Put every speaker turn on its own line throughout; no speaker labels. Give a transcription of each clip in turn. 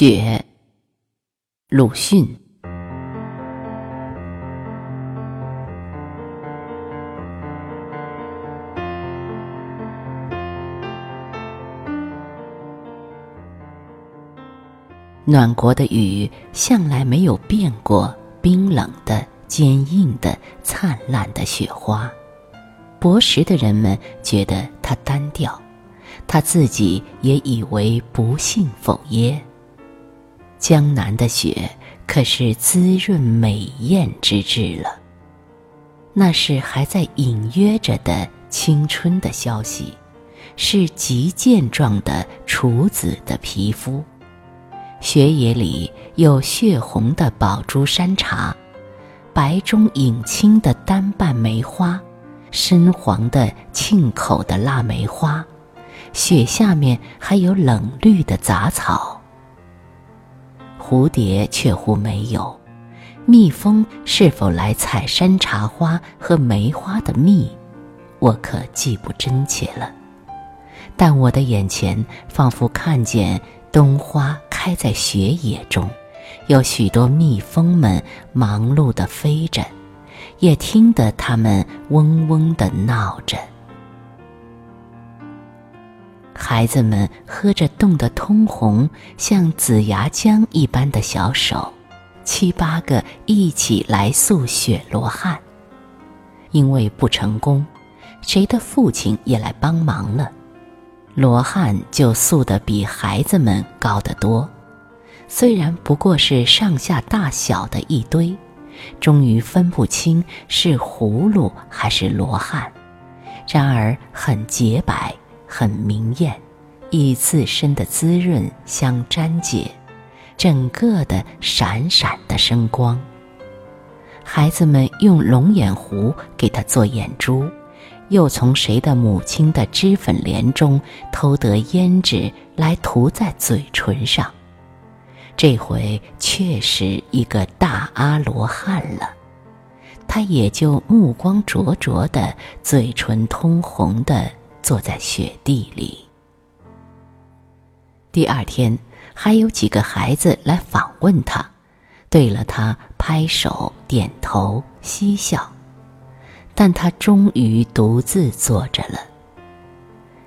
雪，鲁迅。暖国的雨向来没有变过，冰冷的、坚硬的、灿烂的雪花。博识的人们觉得它单调，他自己也以为不幸否耶。江南的雪可是滋润美艳之至了。那是还在隐约着的青春的消息，是极健壮的处子的皮肤。雪野里有血红的宝珠山茶，白中隐青的单瓣梅花，深黄的沁口的腊梅花，雪下面还有冷绿的杂草。蝴蝶却乎没有，蜜蜂是否来采山茶花和梅花的蜜，我可记不真切了。但我的眼前仿佛看见冬花开在雪野中，有许多蜜蜂们忙碌地飞着，也听得它们嗡嗡地闹着。孩子们喝着冻得通红、像紫牙浆一般的小手，七八个一起来塑雪罗汉。因为不成功，谁的父亲也来帮忙了，罗汉就塑得比孩子们高得多。虽然不过是上下大小的一堆，终于分不清是葫芦还是罗汉，然而很洁白。很明艳，以自身的滋润相沾结，整个的闪闪的生光。孩子们用龙眼糊给他做眼珠，又从谁的母亲的脂粉帘中偷得胭脂来涂在嘴唇上。这回确实一个大阿罗汉了，他也就目光灼灼的，嘴唇通红的。坐在雪地里。第二天，还有几个孩子来访问他，对了他拍手点头嬉笑，但他终于独自坐着了。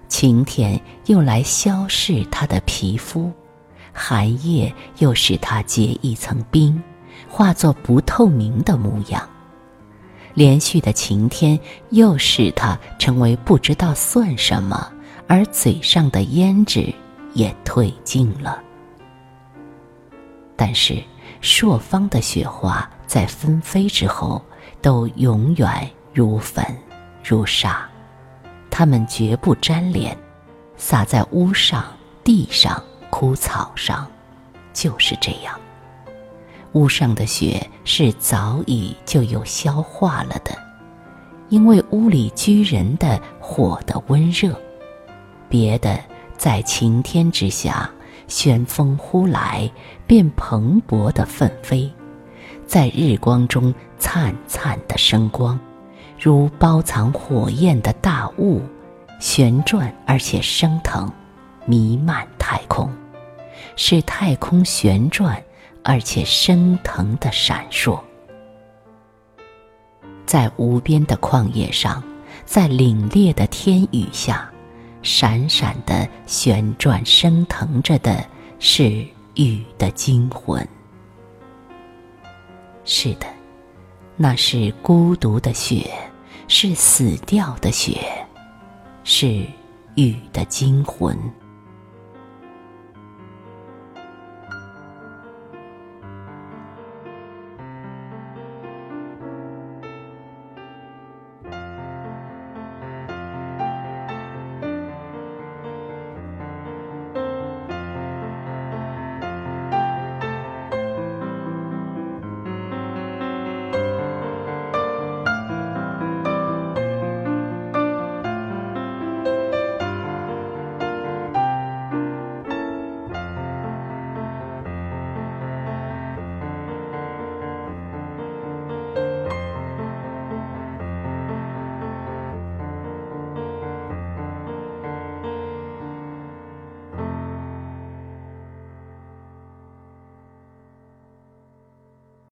晴天又来消逝他的皮肤，寒夜又使他结一层冰，化作不透明的模样。连续的晴天又使他成为不知道算什么，而嘴上的胭脂也褪尽了。但是朔方的雪花在纷飞之后，都永远如粉如沙，它们绝不粘连，洒在屋上、地上、枯草上，就是这样。屋上的雪是早已就有消化了的，因为屋里居人的火的温热，别的在晴天之下，旋风忽来，便蓬勃的奋飞，在日光中灿灿的生光，如包藏火焰的大雾，旋转而且升腾，弥漫太空，使太空旋转。而且升腾的闪烁，在无边的旷野上，在凛冽的天宇下，闪闪的旋转升腾着的是雨的精魂。是的，那是孤独的雪，是死掉的雪，是雨的精魂。